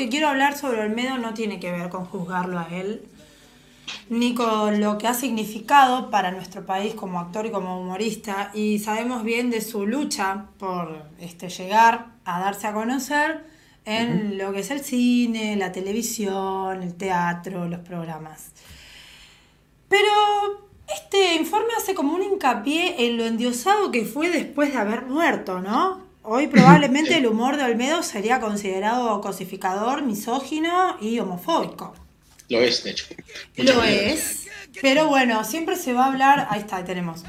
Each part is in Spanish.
que quiero hablar sobre Olmedo no tiene que ver con juzgarlo a él, ni con lo que ha significado para nuestro país como actor y como humorista. Y sabemos bien de su lucha por este, llegar a darse a conocer en lo que es el cine, la televisión, el teatro, los programas. Pero este informe hace como un hincapié en lo endiosado que fue después de haber muerto, ¿no? Hoy probablemente el humor de Olmedo sería considerado cosificador, misógino y homofóbico. Lo es, de hecho. Lo es. Pero bueno, siempre se va a hablar. Ahí está, ahí tenemos.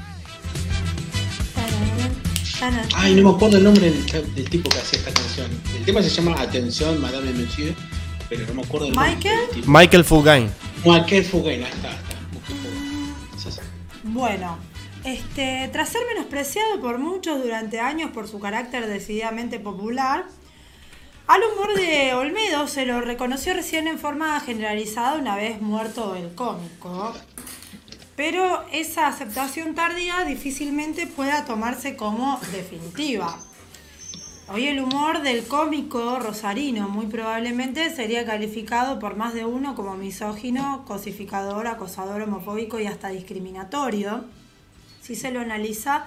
Ay, no me acuerdo el nombre del, tipo que hacía esta canción. El tema se llama Atención, Madame et Monsieur, pero no me acuerdo el ¿Michael? nombre. del tipo. Michael Fugain. Michael Fugain, ahí está, ahí está. Sí, sí. Bueno, este, tras ser menospreciado por muchos durante años por su carácter decididamente popular, al humor de Olmedo se lo reconoció recién en forma generalizada una vez muerto el cómico. Pero esa aceptación tardía difícilmente pueda tomarse como definitiva. Hoy el humor del cómico rosarino muy probablemente sería calificado por más de uno como misógino, cosificador, acosador, homofóbico y hasta discriminatorio, si se lo analiza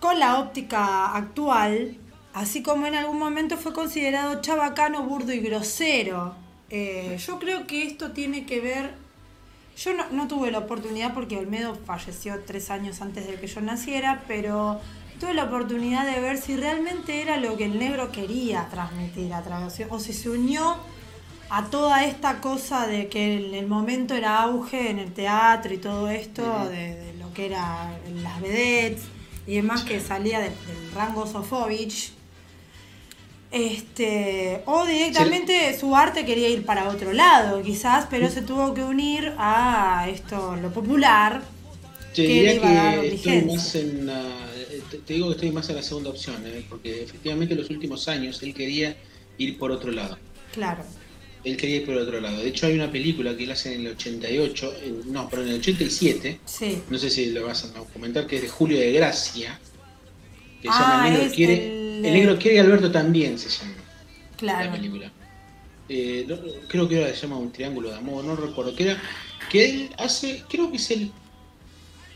con la óptica actual, así como en algún momento fue considerado chabacano, burdo y grosero. Eh, yo creo que esto tiene que ver yo no, no tuve la oportunidad porque Olmedo falleció tres años antes de que yo naciera, pero tuve la oportunidad de ver si realmente era lo que el negro quería transmitir a través, o si se unió a toda esta cosa de que en el momento era auge en el teatro y todo esto, de, que eran las vedettes y demás que salía de- del rango Sofovich. Este, o directamente su arte quería ir para otro lado, quizás, pero se tuvo que unir a esto, lo popular. Te que diría iba a dar que estoy más en la- eh, te digo que estoy más en la segunda opción, eh, porque efectivamente en los últimos años él quería ir por otro lado. Claro. Él quería ir por otro lado. De hecho hay una película que él hace en el 88, en- no, pero en el 87, Sí. no sé si lo vas a comentar, que es de Julio de Gracia, que se Ah, llama El Negro es quiere, el- el... Negro quiere y Alberto también se llama la Claro. película. Eh, no- creo que ahora se llama Un Triángulo de Amor, no recuerdo, que era que él hace, creo que es el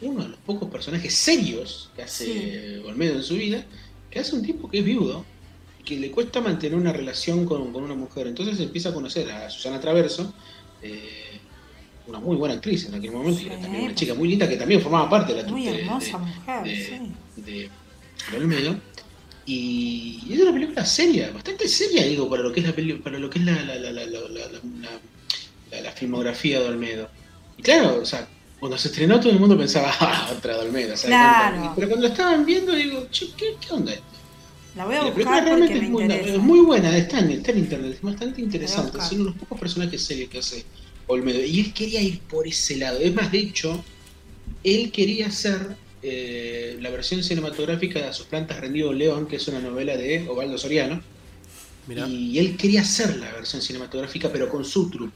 uno de los pocos personajes serios que hace Sí. Olmedo en su vida, que hace un tipo que es viudo que le cuesta mantener una relación con, con una mujer. Entonces empieza a conocer a Susana Traverso, eh, una muy buena actriz en aquel momento, y era también una chica muy linda que también formaba parte de la Muy de- de- hermosa mujer, de, sí. de- Olmedo. Y es una película seria, bastante seria, digo, para lo que es la peli- para lo que es la, la, la, la, filmografía de Olmedo. Y claro, o sea, cuando se estrenó todo el mundo pensaba, ah, otra de Olmedo, ¿sabes? Claro. Pero cuando la estaban viendo, digo, che, ¿qué, qué onda esto? La voy a La buscar porque realmente me es muy, interesa. es muy buena, está en, está en internet, es bastante interesante. buscar. Son unos pocos personajes serios que hace Olmedo. Y él quería ir por ese lado. Es más, de hecho, él quería hacer eh, la versión cinematográfica de A sus plantas rendido León, que es una novela de Ovaldo Soriano. Mirá. Y él quería hacer la versión cinematográfica, pero con su trupe,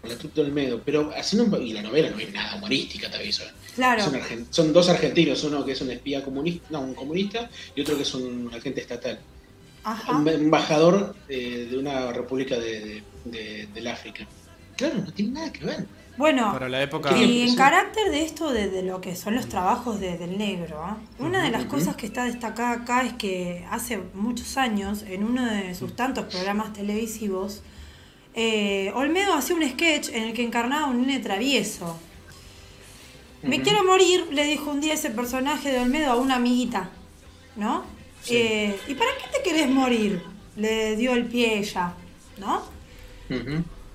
con la trupe de Olmedo. Pero haciendo un- y la novela no es nada humorística, te aviso. Claro. Son, dos argentinos, uno que es un espía comunista, no, un comunista, y otro que es un agente estatal Ajá. un embajador eh, de una república de, de- de- del África. Claro, no tiene nada que ver. Bueno, Para la época. y en Sí. carácter de esto de, de lo que son los trabajos de- del negro, ¿ah? una de las cosas que está destacada acá es que hace muchos años, en uno de sus tantos programas televisivos, eh, Olmedo hacía un sketch en el que encarnaba a un nene travieso. Me quiero morir, le dijo un día ese personaje de Olmedo a una amiguita, ¿no? Sí. Eh, ¿Y para qué te querés morir? Le dio el pie ella, ¿no?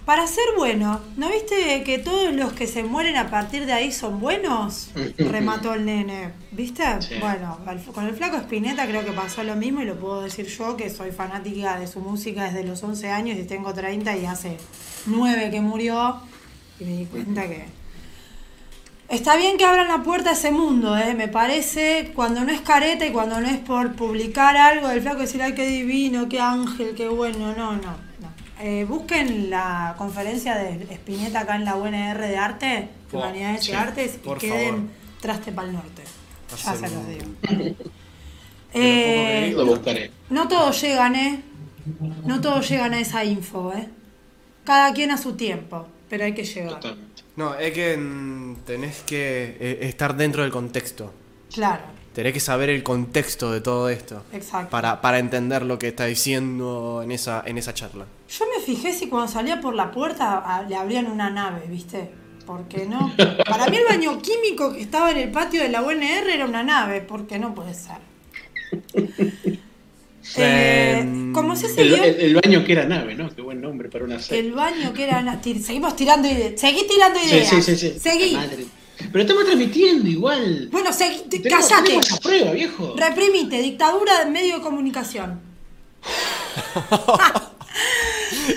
Para ser bueno, ¿no viste que todos los que se mueren a partir de ahí son buenos? Remató el nene, ¿viste? Sí. Bueno, con el flaco Spinetta creo que pasó lo mismo y lo puedo decir yo, que soy fanática de su música desde los 11 años y tengo 30 y hace 9 que murió y me di cuenta que... Está bien que abran la puerta a ese mundo, ¿eh? me parece, cuando no es careta y cuando no es por publicar algo del flaco decir, ay, qué divino, qué ángel, qué bueno, no, no. no. Eh, busquen la conferencia de Spinetta acá en la UNR de Arte, de Humanidades sí, y Artes, y queden favor. traste para el norte. Ya se los digo. De que Eh, Lo buscaré. no todos llegan, ¿eh? No todos llegan a esa info, ¿eh? Cada quien a su tiempo, pero hay que llegar. Totalmente. No, es que mm, tenés que eh, estar dentro del contexto. Claro, Tenés que saber el contexto de todo esto. exacto. Para, para entender lo que está diciendo en esa, en esa charla. Yo me fijé si cuando salía por la puerta a- le abrían una nave, ¿viste? Porque no. Para mí el baño químico que estaba en el patio de la UNR era una nave, porque no puede ser. Eh, Em, como se El, el- el baño que era nave, ¿no? Qué buen nombre para una serie. el baño que era. na- tir- Seguimos tirando ideas. Seguí tirando Sí, ideas. sí, sí, sí. Seguí. La madre. Pero estamos transmitiendo igual. Bueno, seguí. Callate. tenemos la prueba, viejo. Reprimite. Dictadura de medio de comunicación.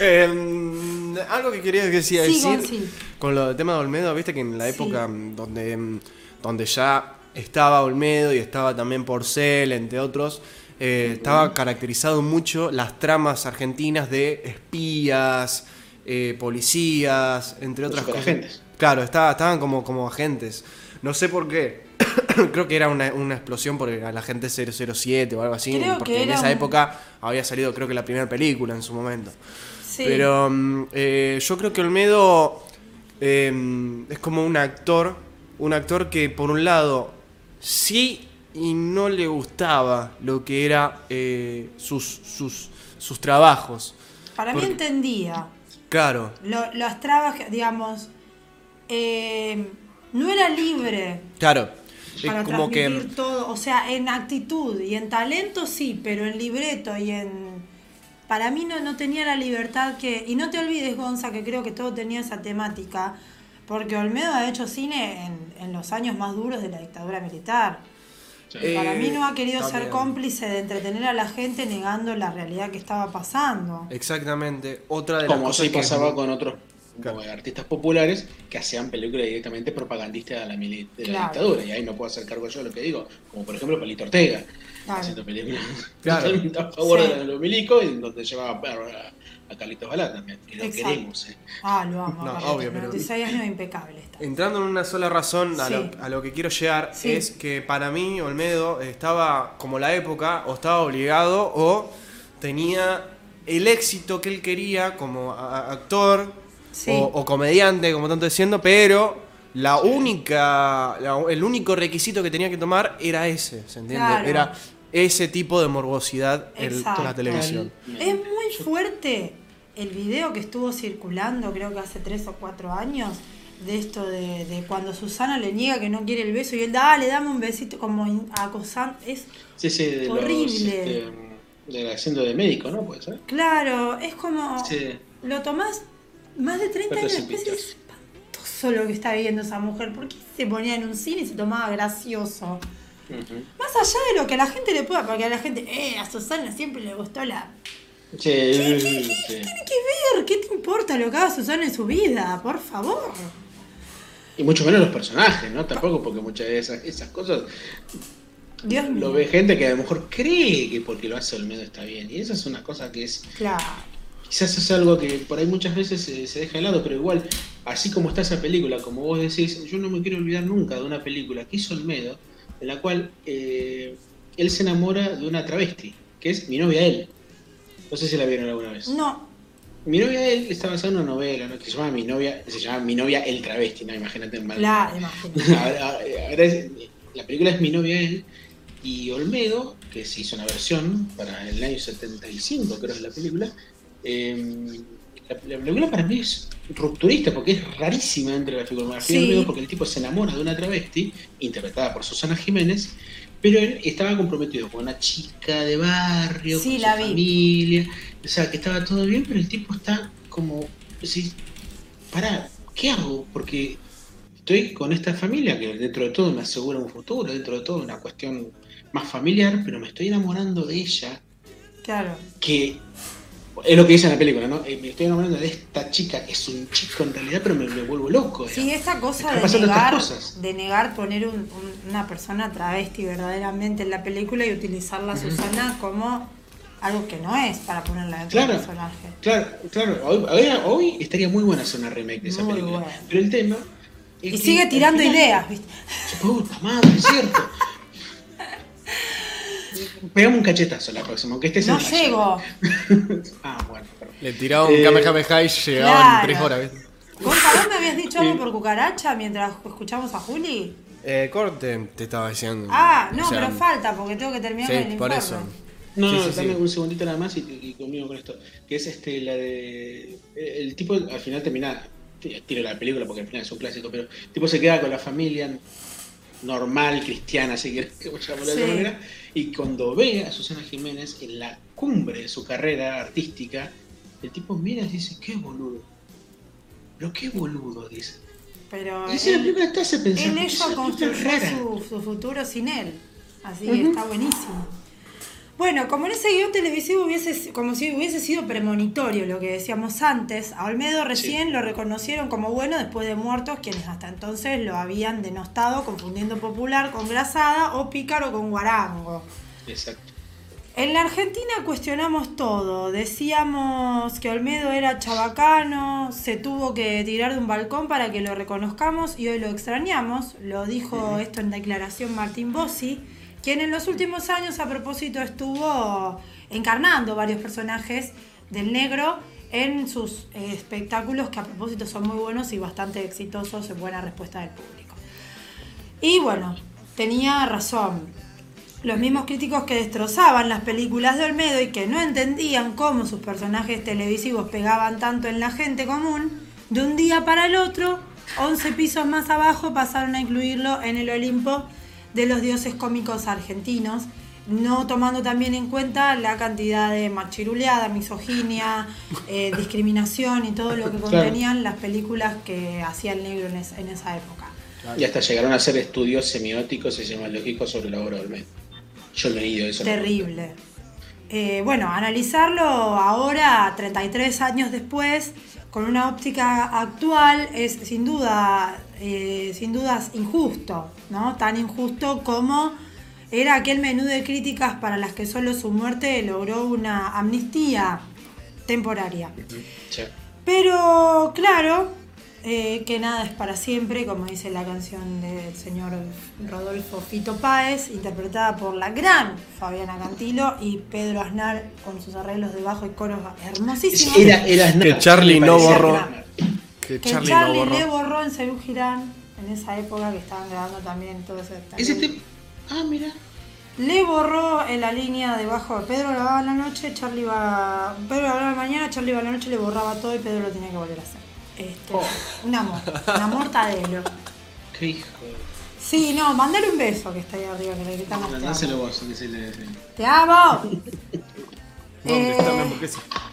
Em, algo que quería decir, Sí, decir Gonzi. con lo del tema de Olmedo, viste que en la Sí. época mm, donde, mm, donde ya estaba Olmedo y estaba también Porcel, entre otros, eh, estaba caracterizado mucho las tramas argentinas de espías, eh, policías, entre otras cosas. superagentes. Claro, estaba- estaban como, como agentes. No sé por qué. Creo que era una, una explosión por el agente 007 o algo así. Creo porque que en esa un- época había salido creo que la primera película en su momento. Sí. Pero mm, eh, yo creo que Olmedo eh, es como un actor, un actor que por un lado sí y no le gustaba lo que era eh, sus, sus, sus trabajos. Para mí entendía. Claro, Lo- las trabas, digamos, eh, no era libre claro. Es para como transmitir que todo. O sea, en actitud y en talento sí, pero en libreto y en... Para mí no, no tenía la libertad que... Y no te olvides, Gonza, que creo que todo tenía esa temática, porque Olmedo ha hecho cine en, en los años más duros de la dictadura militar. Eh, Para mí no ha querido ser cómplice de entretener a la gente negando la realidad que estaba pasando. exactamente otra de las Como cosas sí que- pasaba con otros Claro. como artistas populares que hacían películas directamente propagandistas de la, mili- de la Claro. dictadura. Y ahí no puedo hacer cargo yo de lo que digo. Como por ejemplo Palito Ortega, Claro. haciendo películas a favor Sí. de los milicos, y donde llevaba a, Carlitos Balá también. Que lo Exacto. queremos. eh. Ah, lo amo. No, obvio, pero- 96 años impecable está. Entrando en una sola razón a, Sí. lo, a lo que quiero llegar Sí. es que para mí Olmedo estaba como la época o estaba obligado o tenía el éxito que él quería como actor Sí. o, o comediante, como tanto diciendo, pero la única, la- el único requisito que tenía que tomar era ese, ¿se entiende? Claro. Era ese tipo de morbosidad en la televisión. Es muy fuerte el video que estuvo circulando, creo que hace tres o cuatro años, de esto de, de cuando Susana le niega que no quiere el beso y él, dale, dame un besito, como acosando. Es Sí, sí, de los, Horrible. este, de haciendo de médico, ¿no? Puede ser. claro, es como. Sí. Lo tomás más de 30 años después es espantoso lo que está viviendo esa mujer. ¿Por qué se ponía en un cine y se tomaba gracioso? Más allá de lo que a la gente le pueda, porque a la gente, eh, a Susana siempre le gustó la. Sí, sí. tiene que ver? ¿Qué te importa lo que haga Susana en su vida? Por favor. Y mucho menos los personajes, ¿no? Tampoco, porque muchas de esas, esas cosas Dios mío. lo ve gente que a lo mejor cree que porque lo hace Olmedo está bien. Y esa es una cosa que es. Claro. Quizás es algo que por ahí muchas veces se, se deja de lado, pero igual, así como está esa película, como vos decís, yo no me quiero olvidar nunca de una película que hizo Olmedo, en la cual eh, él se enamora de una travesti, que es mi novia él. No sé si la vieron alguna vez. No, Mi novia él está basada en una novela, ¿no? Que se llama Mi novia, se llama Mi novia el travesti, ¿no? Imagínate mal. claro, imagínate. Ahora- ahora es- la película es Mi novia él y Olmedo, que se hizo una versión para el año 75, creo es la película. eh, la, la película para mí es rupturista porque es rarísima entre la filmografía Sí. de Olmedo porque el tipo se enamora de una travesti interpretada por Susana Jiménez, pero él estaba comprometido con una chica de barrio, Sí, con la su vi. familia, o sea que estaba todo bien, pero el tipo está como, decís, pará, ¿qué hago? Porque estoy con esta familia que dentro de todo me asegura un futuro, dentro de todo una cuestión más familiar, pero me estoy enamorando de ella, Claro. que es lo que dice en la película, ¿no? Eh, Me estoy enamorando de esta chica, que es un chico en realidad, pero me, me vuelvo loco. Sí, digamos. esa cosa de negar, de negar poner un- un- una persona travesti verdaderamente en la película y utilizarla a Susana como algo que no es para ponerla dentro Claro. del personaje. Claro, claro, hoy, hoy- estaría muy buena hacer una remake de esa Muy película. buena. Pero el tema. Y sigue tirando final- ideas, ¿viste? Puta madre, es cierto. Pegamos un cachetazo la próxima, aunque estés No en llego. ah, bueno, perdón. Le tiraba un Eh, Kamehameha y llegaban claro. tres horas. Gonza, ¿vos me habías dicho algo por cucaracha mientras escuchamos a Juli? Eh, corte, te estaba diciendo. Ah, no, O sea, pero falta porque tengo que terminar Sí, el por informe. eso. No, Sí, no, sí, dame sí. un segundito nada más y, y conmigo con esto. Que es este, la de. El tipo al final termina. Tiro la película porque al final es un clásico, pero el tipo se queda con la familia normal, cristiana, si quieres que llamarlo de Sí. alguna manera. Y cuando ve a Susana Jiménez en la cumbre de su carrera artística, el tipo mira y dice: ¡Qué boludo! Pero qué boludo, dice. Pero Y la él, película te hace pensar. él "¿por qué es ella construyó rara?". su, su futuro sin él. Así que está buenísimo. Bueno, como en ese guion televisivo hubiese, como si hubiese sido premonitorio lo que decíamos antes, a Olmedo recién lo reconocieron como bueno después de muertos quienes hasta entonces lo habían denostado confundiendo popular con grasada o pícaro con guarango. Exacto. En la Argentina cuestionamos todo. Decíamos que Olmedo era chabacano, se tuvo que tirar de un balcón para que lo reconozcamos y hoy lo extrañamos. Lo dijo esto en declaración Martín Bossi, quien en los últimos años a propósito estuvo encarnando varios personajes del negro en sus eh, espectáculos que a propósito son muy buenos y bastante exitosos en buena respuesta del público. Y bueno, tenía razón. Los mismos críticos que destrozaban las películas de Olmedo y que no entendían cómo sus personajes televisivos pegaban tanto en la gente común, de un día para el otro, 11 pisos más abajo pasaron a incluirlo en el Olimpo de los dioses cómicos argentinos, no tomando también en cuenta la cantidad de machiruleada, misoginia, eh, discriminación y todo lo que Claro. contenían las películas que hacía el negro en, es- en esa época. Y hasta llegaron a hacer estudios semióticos y semiológicos sobre la obra de Olmedo. Yo he leído eso. Terrible. Eh, bueno, analizarlo ahora, 33 años después, con una óptica actual, es sin duda, eh, sin dudas injusto, ¿no? Tan injusto como era aquel menú de críticas para las que solo su muerte logró una amnistía temporaria. Sí. Pero claro, eh, que nada es para siempre, como dice la canción del señor Rodolfo Fito Páez, interpretada por la gran Fabiana Cantilo y Pedro Aznar con sus arreglos de bajo y coros hermosísimos. Era, era Aznar, Que Charlie no borró. Aznar. Que que Charlie, Charlie, no borró. le borró en Cerú Girán, en esa época que estaban grabando también todo ese Ese te... Ah, mira. Le borró en la línea debajo. Pedro grababa en la noche, Charlie iba. Pedro grababa en la mañana, Charlie iba en la noche, le borraba todo y Pedro lo tenía que volver a hacer. Este, Un amor, un amor tadelo. Qué hijo. Sí, no, mandale un beso que está ahí arriba, que le gritamos. te amo. Dáselo vos, que se le... ¡Te amo! ¿Dónde Eh, está la hamburguesa?